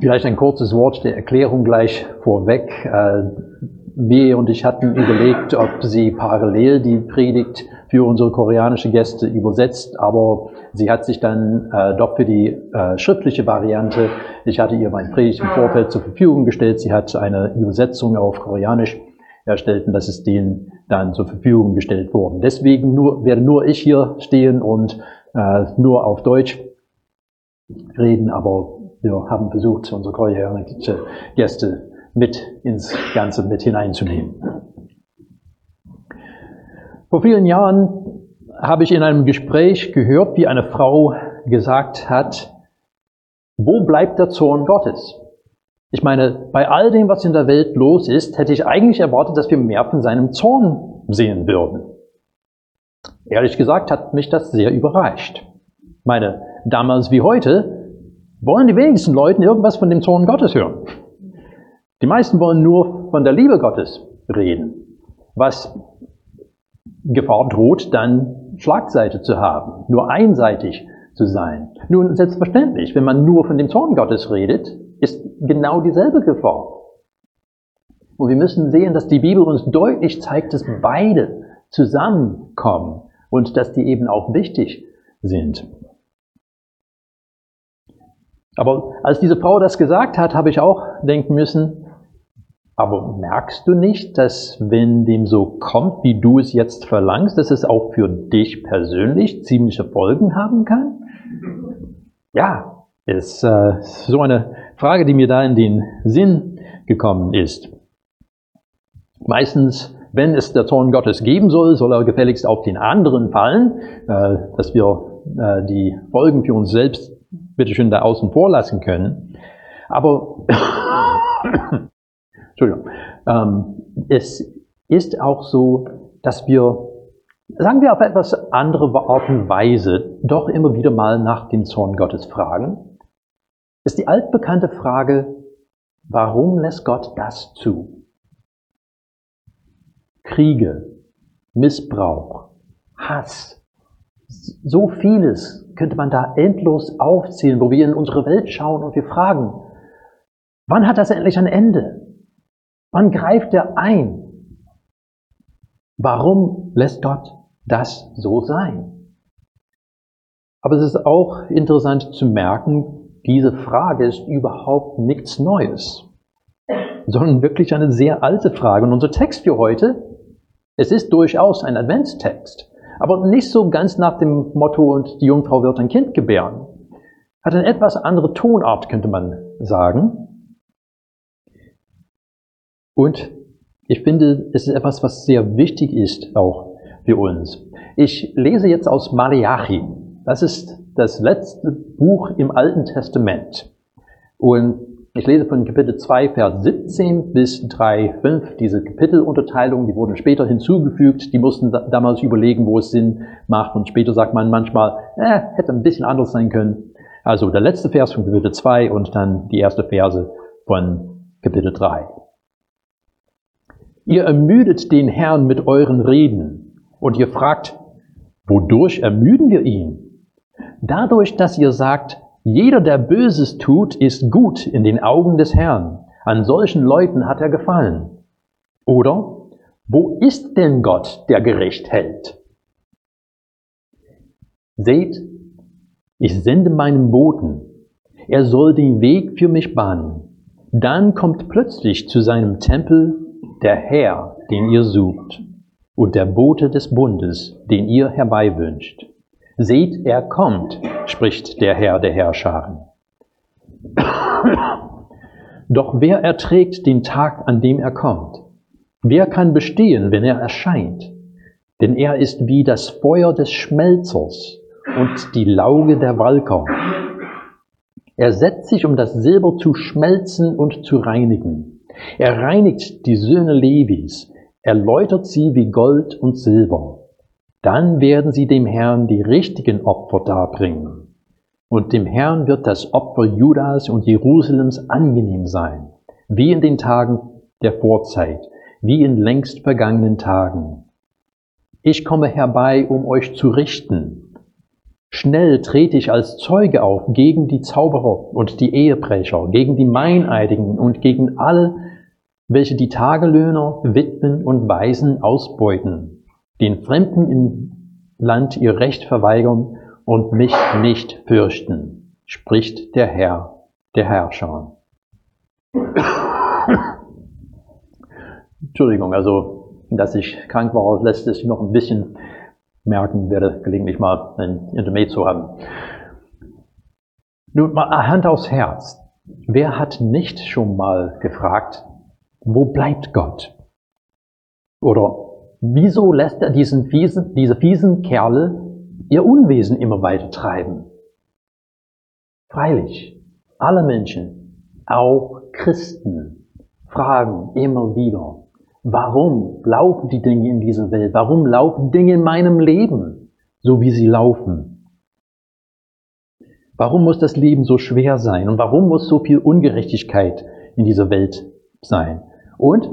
Vielleicht ein kurzes Wort der Erklärung gleich vorweg. Äh, wir und ich hatten überlegt, ob sie parallel die Predigt für unsere koreanische Gäste übersetzt, aber sie hat sich dann äh, doch für die äh, schriftliche Variante, ich hatte ihr mein Predigt im Vorfeld zur Verfügung gestellt, sie hat eine Übersetzung auf Koreanisch erstellt und das ist denen dann zur Verfügung gestellt worden. Deswegen nur, werde nur ich hier stehen und äh, nur auf Deutsch reden, aber wir haben versucht, unsere koreanische Gäste mit ins Ganze mit hineinzunehmen. Vor vielen Jahren habe ich in einem Gespräch gehört, wie eine Frau gesagt hat, wo bleibt der Zorn Gottes? Ich meine, bei all dem, was in der Welt los ist, hätte ich eigentlich erwartet, dass wir mehr von seinem Zorn sehen würden. Ehrlich gesagt hat mich das sehr überrascht. Ich meine, damals wie heute wollen die wenigsten Leute irgendwas von dem Zorn Gottes hören. Die meisten wollen nur von der Liebe Gottes reden, was Gefahr droht, dann Schlagseite zu haben, nur einseitig zu sein. Nun, selbstverständlich, wenn man nur von dem Zorn Gottes redet, ist genau dieselbe Gefahr. Und wir müssen sehen, dass die Bibel uns deutlich zeigt, dass beide zusammenkommen und dass die eben auch wichtig sind. Aber als diese Frau das gesagt hat, habe ich auch denken müssen, aber merkst du nicht, dass wenn dem so kommt, wie du es jetzt verlangst, dass es auch für dich persönlich ziemliche Folgen haben kann? Ja, ist äh, so eine Frage, die mir da in den Sinn gekommen ist. Meistens, wenn es der Zorn Gottes geben soll, soll er gefälligst auf den anderen fallen, äh, dass wir äh, die Folgen für uns selbst bitteschön da außen vor lassen können. Aber Entschuldigung. Ähm, es ist auch so, dass wir, sagen wir auf etwas andere Art und Weise, doch immer wieder mal nach dem Zorn Gottes fragen. Ist die altbekannte Frage, warum lässt Gott das zu? Kriege, Missbrauch, Hass, so vieles könnte man da endlos aufzählen, wo wir in unsere Welt schauen und wir fragen, wann hat das endlich ein Ende? Wann greift er ein? Warum lässt Gott das so sein? Aber es ist auch interessant zu merken, diese Frage ist überhaupt nichts Neues, sondern wirklich eine sehr alte Frage. Und unser Text für heute, es ist durchaus ein Adventstext, aber nicht so ganz nach dem Motto, und die Jungfrau wird ein Kind gebären. Hat eine etwas andere Tonart, könnte man sagen. Und ich finde, es ist etwas, was sehr wichtig ist auch für uns. Ich lese jetzt aus Malachi. Das ist das letzte Buch im Alten Testament. Und ich lese von Kapitel 2, Vers 17 bis 3, 5. Diese Kapitelunterteilungen, die wurden später hinzugefügt. Die mussten damals überlegen, wo es Sinn macht. Und später sagt man manchmal, äh, hätte ein bisschen anders sein können. Also der letzte Vers von Kapitel 2 und dann die erste Verse von Kapitel 3. Ihr ermüdet den Herrn mit euren Reden und ihr fragt, wodurch ermüden wir ihn? Dadurch, dass ihr sagt, jeder, der Böses tut, ist gut in den Augen des Herrn. An solchen Leuten hat er gefallen. Oder, wo ist denn Gott, der gerecht hält? Seht, ich sende meinen Boten. Er soll den Weg für mich bahnen. Dann kommt plötzlich zu seinem Tempel der Herr, den ihr sucht, und der Bote des Bundes, den ihr herbeiwünscht. Seht, er kommt, spricht der Herr der Herrscharen. Doch wer erträgt den Tag, an dem er kommt? Wer kann bestehen, wenn er erscheint? Denn er ist wie das Feuer des Schmelzers und die Lauge der Walker. Er setzt sich, um das Silber zu schmelzen und zu reinigen er reinigt die Söhne Levis, erläutert sie wie Gold und Silber. Dann werden sie dem Herrn die richtigen Opfer darbringen. Und dem Herrn wird das Opfer Judas und Jerusalems angenehm sein, wie in den Tagen der Vorzeit, wie in längst vergangenen Tagen. Ich komme herbei, um euch zu richten. Schnell trete ich als Zeuge auf gegen die Zauberer und die Ehebrecher, gegen die Meineidigen und gegen alle, welche die Tagelöhner, Witwen und Waisen ausbeuten, den Fremden im Land ihr Recht verweigern und mich nicht fürchten, spricht der Herr, der Herrscher. Entschuldigung, also, dass ich krank war, lässt es noch ein bisschen merken, werde gelegentlich mal ein Intermezzo haben. Nun mal Hand aufs Herz. Wer hat nicht schon mal gefragt, wo bleibt Gott? Oder wieso lässt er diesen fiesen, diese fiesen Kerle ihr Unwesen immer weiter treiben? Freilich, alle Menschen, auch Christen, fragen immer wieder, Warum laufen die Dinge in dieser Welt? Warum laufen Dinge in meinem Leben so, wie sie laufen? Warum muss das Leben so schwer sein? Und warum muss so viel Ungerechtigkeit in dieser Welt sein? Und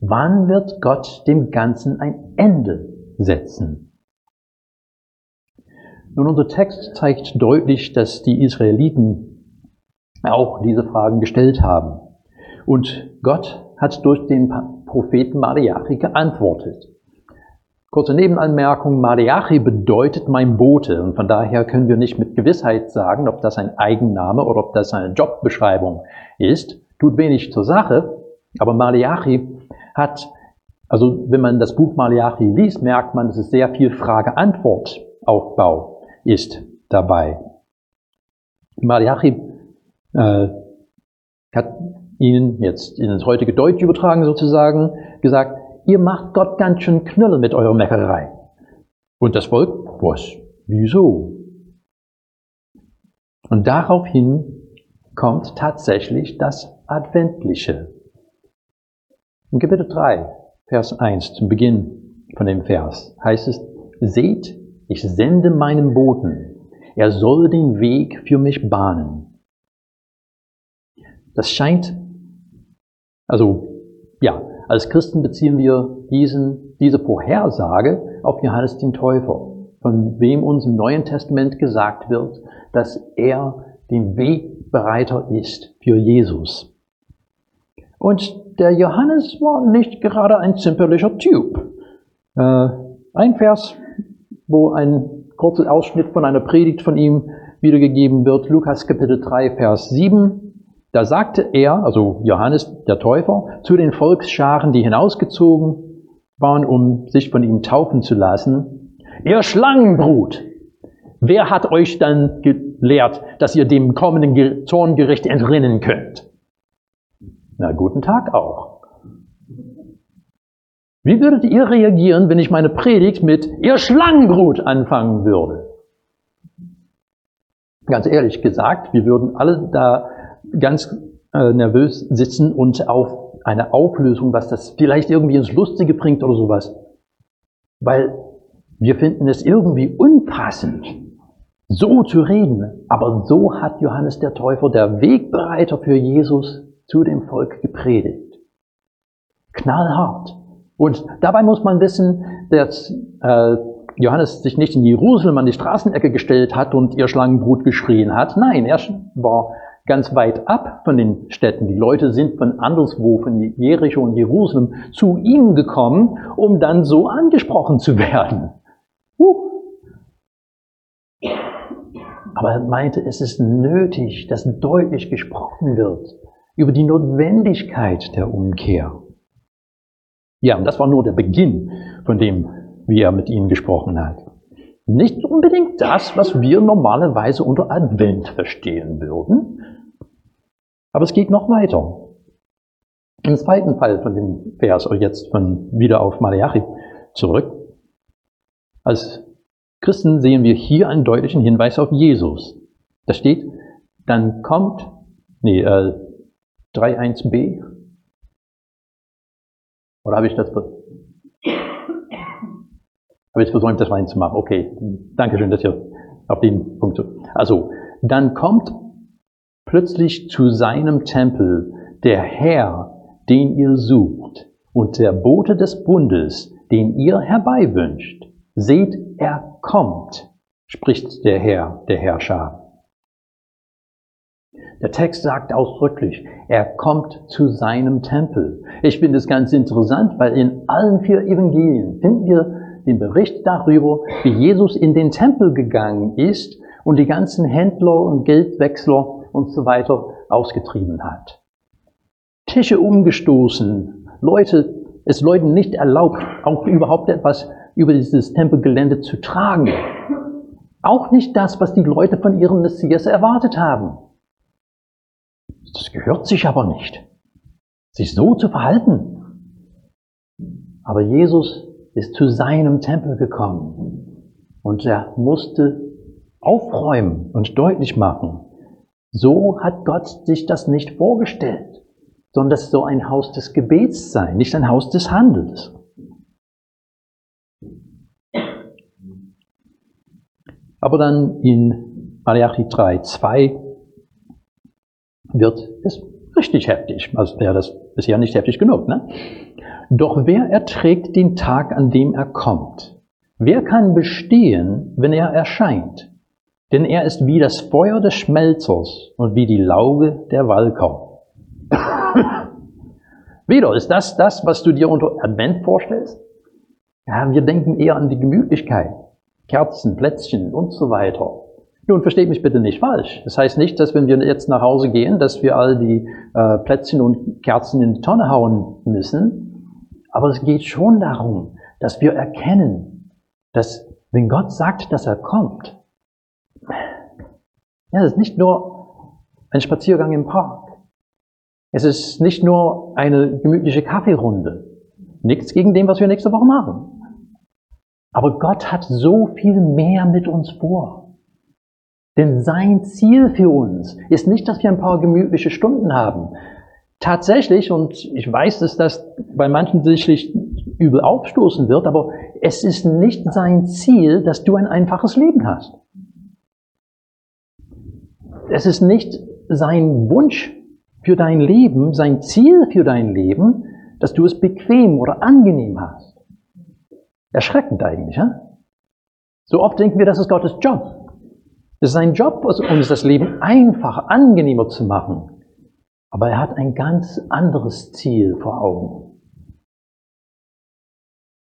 wann wird Gott dem Ganzen ein Ende setzen? Nun, unser Text zeigt deutlich, dass die Israeliten auch diese Fragen gestellt haben. Und Gott hat durch den Propheten Malachi geantwortet. Kurze Nebenanmerkung, Malachi bedeutet mein Bote und von daher können wir nicht mit Gewissheit sagen, ob das ein Eigenname oder ob das eine Jobbeschreibung ist. Tut wenig zur Sache, aber Malachi hat, also wenn man das Buch Malachi liest, merkt man, dass es sehr viel Frage-Antwort-Aufbau ist dabei. Malachi äh, hat ihnen jetzt ins heutige Deutsch übertragen sozusagen, gesagt, ihr macht Gott ganz schön Knülle mit eurer Meckerei. Und das Volk, was? Wieso? Und daraufhin kommt tatsächlich das Adventliche. In Kapitel 3, Vers 1, zum Beginn von dem Vers, heißt es, Seht, ich sende meinen Boten, er soll den Weg für mich bahnen. Das scheint also ja, als Christen beziehen wir diesen, diese Vorhersage auf Johannes den Täufer, von wem uns im Neuen Testament gesagt wird, dass er den Wegbereiter ist für Jesus. Und der Johannes war nicht gerade ein zimperlicher Typ. Äh, ein Vers, wo ein kurzer Ausschnitt von einer Predigt von ihm wiedergegeben wird, Lukas Kapitel 3, Vers 7. Da sagte er, also Johannes der Täufer, zu den Volksscharen, die hinausgezogen waren, um sich von ihm taufen zu lassen, ihr Schlangenbrut, wer hat euch dann gelehrt, dass ihr dem kommenden Zorngericht entrinnen könnt? Na, guten Tag auch. Wie würdet ihr reagieren, wenn ich meine Predigt mit ihr Schlangenbrut anfangen würde? Ganz ehrlich gesagt, wir würden alle da ganz äh, nervös sitzen und auf eine Auflösung, was das vielleicht irgendwie ins Lustige bringt oder sowas. Weil wir finden es irgendwie unpassend, so zu reden. Aber so hat Johannes der Täufer, der Wegbereiter für Jesus, zu dem Volk gepredigt. Knallhart. Und dabei muss man wissen, dass äh, Johannes sich nicht in Jerusalem an die Straßenecke gestellt hat und ihr Schlangenbrut geschrien hat. Nein, er war ganz weit ab von den Städten. Die Leute sind von anderswo, von Jericho und Jerusalem, zu ihm gekommen, um dann so angesprochen zu werden. Uh. Aber er meinte, es ist nötig, dass deutlich gesprochen wird über die Notwendigkeit der Umkehr. Ja, und das war nur der Beginn von dem, wie er mit ihnen gesprochen hat. Nicht unbedingt das, was wir normalerweise unter Advent verstehen würden, aber es geht noch weiter. Im zweiten Fall von dem Vers, jetzt von wieder auf Malachi zurück. Als Christen sehen wir hier einen deutlichen Hinweis auf Jesus. Da steht, dann kommt, nee, äh, 3.1b. Oder habe ich das, habe ich versäumt, das reinzumachen? Okay, danke schön, dass ihr auf den Punkt. Also, dann kommt plötzlich zu seinem Tempel der Herr, den ihr sucht, und der Bote des Bundes, den ihr herbeiwünscht. Seht, er kommt, spricht der Herr, der Herrscher. Der Text sagt ausdrücklich, er kommt zu seinem Tempel. Ich finde es ganz interessant, weil in allen vier Evangelien finden wir den Bericht darüber, wie Jesus in den Tempel gegangen ist und die ganzen Händler und Geldwechsler und so weiter ausgetrieben hat. Tische umgestoßen, Leute, es Leuten nicht erlaubt, auch überhaupt etwas über dieses Tempelgelände zu tragen. Auch nicht das, was die Leute von ihrem Messias erwartet haben. Das gehört sich aber nicht, sich so zu verhalten. Aber Jesus ist zu seinem Tempel gekommen und er musste aufräumen und deutlich machen, so hat Gott sich das nicht vorgestellt, sondern das soll ein Haus des Gebets sein, nicht ein Haus des Handels. Aber dann in Malachi 3, 2 wird es richtig heftig. Also ja, das ja nicht heftig genug. Ne? Doch wer erträgt den Tag, an dem er kommt? Wer kann bestehen, wenn er erscheint? Denn er ist wie das Feuer des Schmelzers und wie die Lauge der Walker. Wieder, ist das das, was du dir unter Advent vorstellst? Ja, wir denken eher an die Gemütlichkeit. Kerzen, Plätzchen und so weiter. Nun, versteht mich bitte nicht falsch. Das heißt nicht, dass wenn wir jetzt nach Hause gehen, dass wir all die äh, Plätzchen und Kerzen in die Tonne hauen müssen. Aber es geht schon darum, dass wir erkennen, dass wenn Gott sagt, dass er kommt, ja, es ist nicht nur ein Spaziergang im Park. Es ist nicht nur eine gemütliche Kaffeerunde. Nichts gegen dem, was wir nächste Woche machen. Aber Gott hat so viel mehr mit uns vor. Denn sein Ziel für uns ist nicht, dass wir ein paar gemütliche Stunden haben. Tatsächlich, und ich weiß, dass das bei manchen sicherlich übel aufstoßen wird, aber es ist nicht sein Ziel, dass du ein einfaches Leben hast. Es ist nicht sein Wunsch für dein Leben, sein Ziel für dein Leben, dass du es bequem oder angenehm hast. Erschreckend eigentlich, ja? So oft denken wir, das ist Gottes Job. Es ist sein Job, uns das Leben einfach, angenehmer zu machen. Aber er hat ein ganz anderes Ziel vor Augen.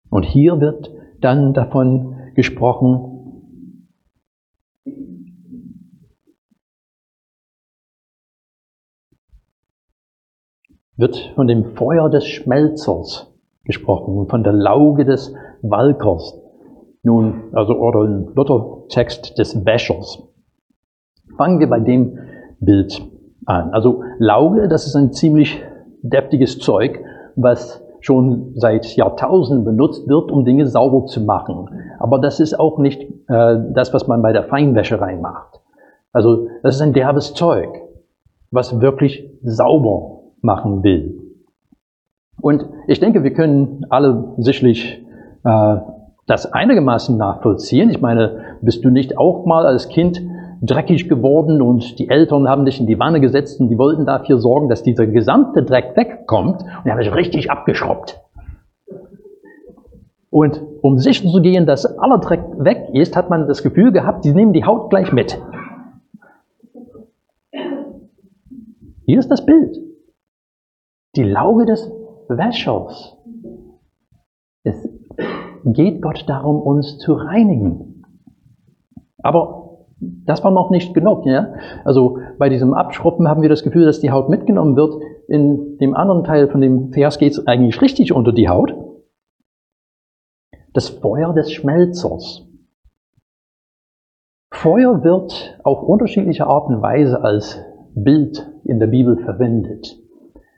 Und hier wird dann davon gesprochen, wird von dem Feuer des Schmelzers gesprochen und von der Lauge des Walkers. Nun, also oder ein Luthertext des Wäschers. Fangen wir bei dem Bild an. Also Lauge, das ist ein ziemlich deftiges Zeug, was schon seit Jahrtausenden benutzt wird, um Dinge sauber zu machen. Aber das ist auch nicht äh, das, was man bei der Feinwäscherei macht. Also das ist ein derbes Zeug, was wirklich sauber machen will. Und ich denke, wir können alle sicherlich äh, das einigermaßen nachvollziehen. Ich meine, bist du nicht auch mal als Kind dreckig geworden und die Eltern haben dich in die Wanne gesetzt und die wollten dafür sorgen, dass dieser gesamte Dreck wegkommt und die haben dich richtig abgeschrubbt. Und um sicher zu gehen, dass aller Dreck weg ist, hat man das Gefühl gehabt, die nehmen die Haut gleich mit. Hier ist das Bild. Die Lauge des Wäschers. Geht Gott darum, uns zu reinigen. Aber das war noch nicht genug. Ja? Also bei diesem Abschruppen haben wir das Gefühl, dass die Haut mitgenommen wird. In dem anderen Teil von dem Vers geht es eigentlich richtig unter die Haut. Das Feuer des Schmelzers. Feuer wird auf unterschiedliche Art und Weise als Bild in der Bibel verwendet.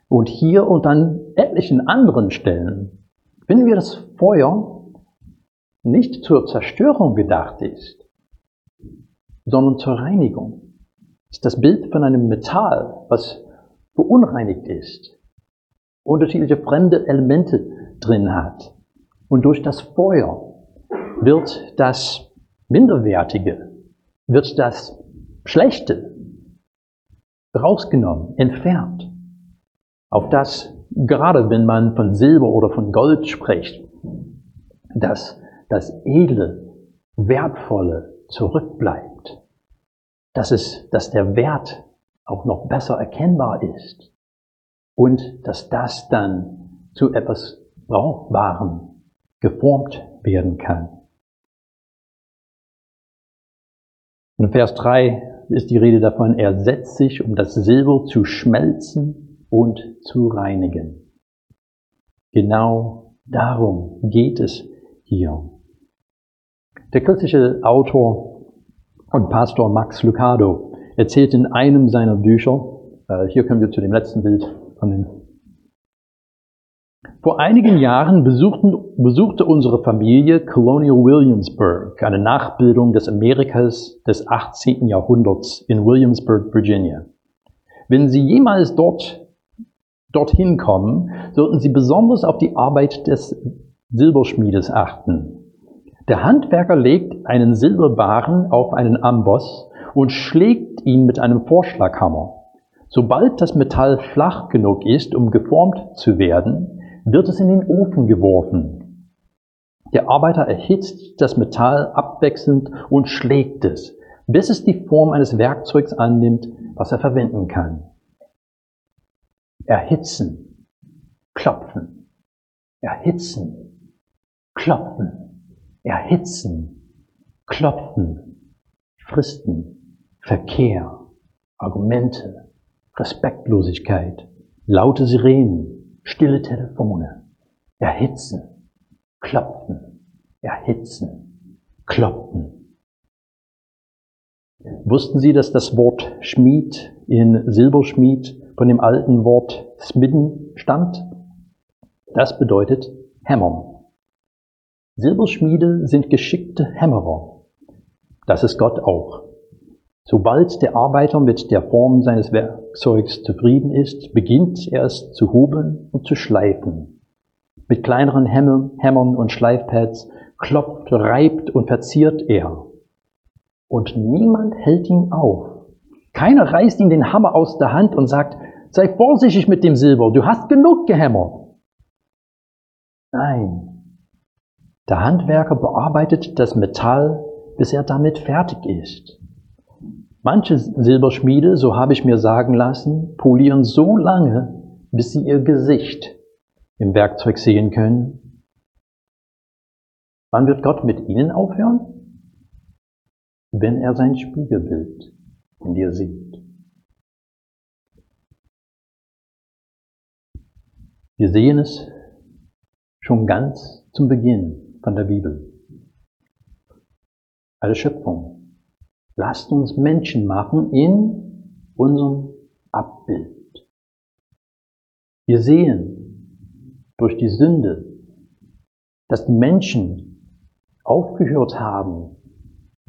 Und hier und an etlichen anderen Stellen finden wir das Feuer nicht zur Zerstörung gedacht ist, sondern zur Reinigung. Das ist das Bild von einem Metall, was beunreinigt ist, unterschiedliche fremde Elemente drin hat. Und durch das Feuer wird das Minderwertige, wird das Schlechte rausgenommen, entfernt. Auf das, gerade wenn man von Silber oder von Gold spricht, das das Edle, Wertvolle zurückbleibt. Dass, es, dass der Wert auch noch besser erkennbar ist und dass das dann zu etwas Brauchbarem geformt werden kann. In Vers 3 ist die Rede davon, er setzt sich, um das Silber zu schmelzen und zu reinigen. Genau darum geht es hier. Der christliche Autor und Pastor Max Lucado erzählt in einem seiner Bücher, äh, hier können wir zu dem letzten Bild kommen. Vor einigen Jahren besuchten, besuchte unsere Familie Colonial Williamsburg, eine Nachbildung des Amerikas des 18. Jahrhunderts in Williamsburg, Virginia. Wenn Sie jemals dort, dorthin kommen, sollten Sie besonders auf die Arbeit des Silberschmiedes achten. Der Handwerker legt einen Silberbarren auf einen Amboss und schlägt ihn mit einem Vorschlaghammer. Sobald das Metall flach genug ist, um geformt zu werden, wird es in den Ofen geworfen. Der Arbeiter erhitzt das Metall abwechselnd und schlägt es, bis es die Form eines Werkzeugs annimmt, was er verwenden kann. Erhitzen, klopfen, erhitzen, klopfen, erhitzen, klopfen, Fristen, Verkehr, Argumente, Respektlosigkeit, laute Sirenen, stille Telefone, erhitzen, klopfen, erhitzen, klopfen. Wussten Sie, dass das Wort Schmied in Silberschmied von dem alten Wort smidden stammt? Das bedeutet hämmern. Silberschmiede sind geschickte Hämmerer. Das ist Gott auch. Sobald der Arbeiter mit der Form seines Werkzeugs zufrieden ist, beginnt er es zu hobeln und zu schleifen. Mit kleineren Hämmern und Schleifpads klopft, reibt und verziert er. Und niemand hält ihn auf. Keiner reißt ihm den Hammer aus der Hand und sagt, sei vorsichtig mit dem Silber, du hast genug gehämmert. Nein, der Handwerker bearbeitet das Metall, bis er damit fertig ist. Manche Silberschmiede, so habe ich mir sagen lassen, polieren so lange, bis sie ihr Gesicht im Werkzeug sehen können. Wann wird Gott mit ihnen aufhören? Wenn er sein Spiegelbild in dir sieht. Wir sehen es schon ganz zum Beginn von der Bibel. Alle Schöpfung Lasst uns Menschen machen in unserem Abbild. Wir sehen durch die Sünde, dass die Menschen aufgehört haben,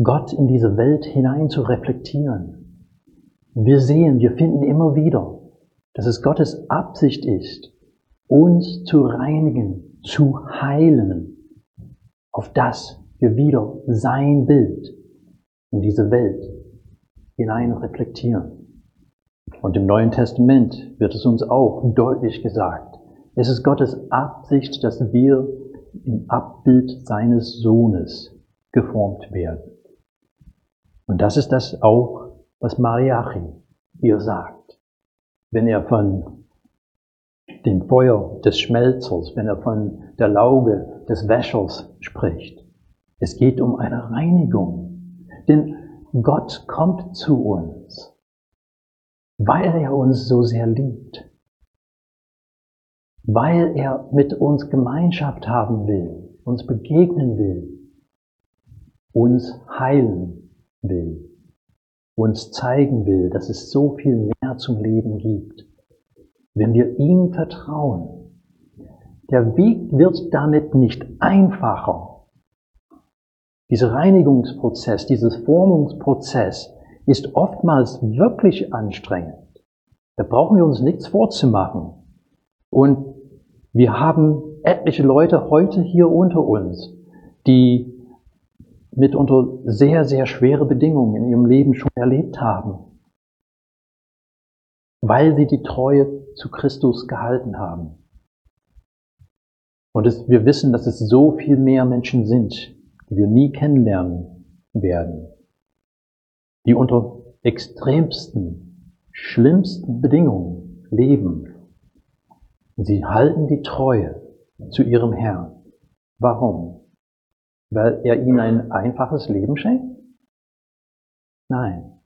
Gott in diese Welt hinein zu reflektieren. Wir sehen, wir finden immer wieder, dass es Gottes Absicht ist, uns zu reinigen, zu heilen, auf das wir wieder sein Bild in diese Welt hinein reflektieren. Und im Neuen Testament wird es uns auch deutlich gesagt. Es ist Gottes Absicht, dass wir im Abbild seines Sohnes geformt werden. Und das ist das auch, was Mariachi hier sagt. Wenn er von dem Feuer des Schmelzers, wenn er von der Lauge des Wäschers spricht. Es geht um eine Reinigung, denn Gott kommt zu uns, weil er uns so sehr liebt, weil er mit uns Gemeinschaft haben will, uns begegnen will, uns heilen will, uns zeigen will, dass es so viel mehr zum Leben gibt. Wenn wir ihm vertrauen, der Weg wird damit nicht einfacher, dieser Reinigungsprozess, dieses Formungsprozess ist oftmals wirklich anstrengend. Da brauchen wir uns nichts vorzumachen. Und wir haben etliche Leute heute hier unter uns, die mitunter sehr, sehr schwere Bedingungen in ihrem Leben schon erlebt haben, weil sie die Treue zu Christus gehalten haben. Und es, wir wissen, dass es so viel mehr Menschen sind, die wir nie kennenlernen werden, die unter extremsten, schlimmsten Bedingungen leben. Sie halten die Treue zu ihrem Herrn. Warum? Weil er ihnen ein einfaches Leben schenkt? Nein,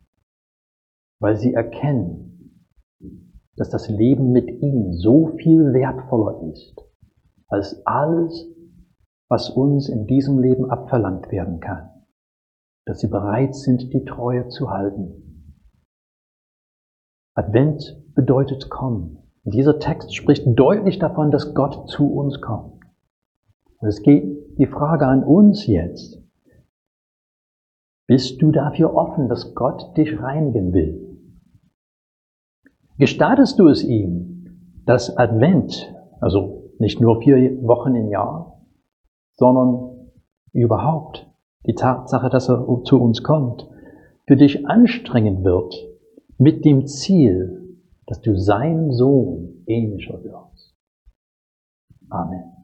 weil sie erkennen, dass das Leben mit ihm so viel wertvoller ist als alles, was uns in diesem Leben abverlangt werden kann. Dass sie bereit sind, die Treue zu halten. Advent bedeutet kommen. Dieser Text spricht deutlich davon, dass Gott zu uns kommt. Und es geht die Frage an uns jetzt. Bist du dafür offen, dass Gott dich reinigen will? Gestattest du es ihm, dass Advent, also nicht nur vier Wochen im Jahr, sondern überhaupt die Tatsache, dass er zu uns kommt, für dich anstrengend wird, mit dem Ziel, dass du seinem Sohn ähnlicher wirst. Amen.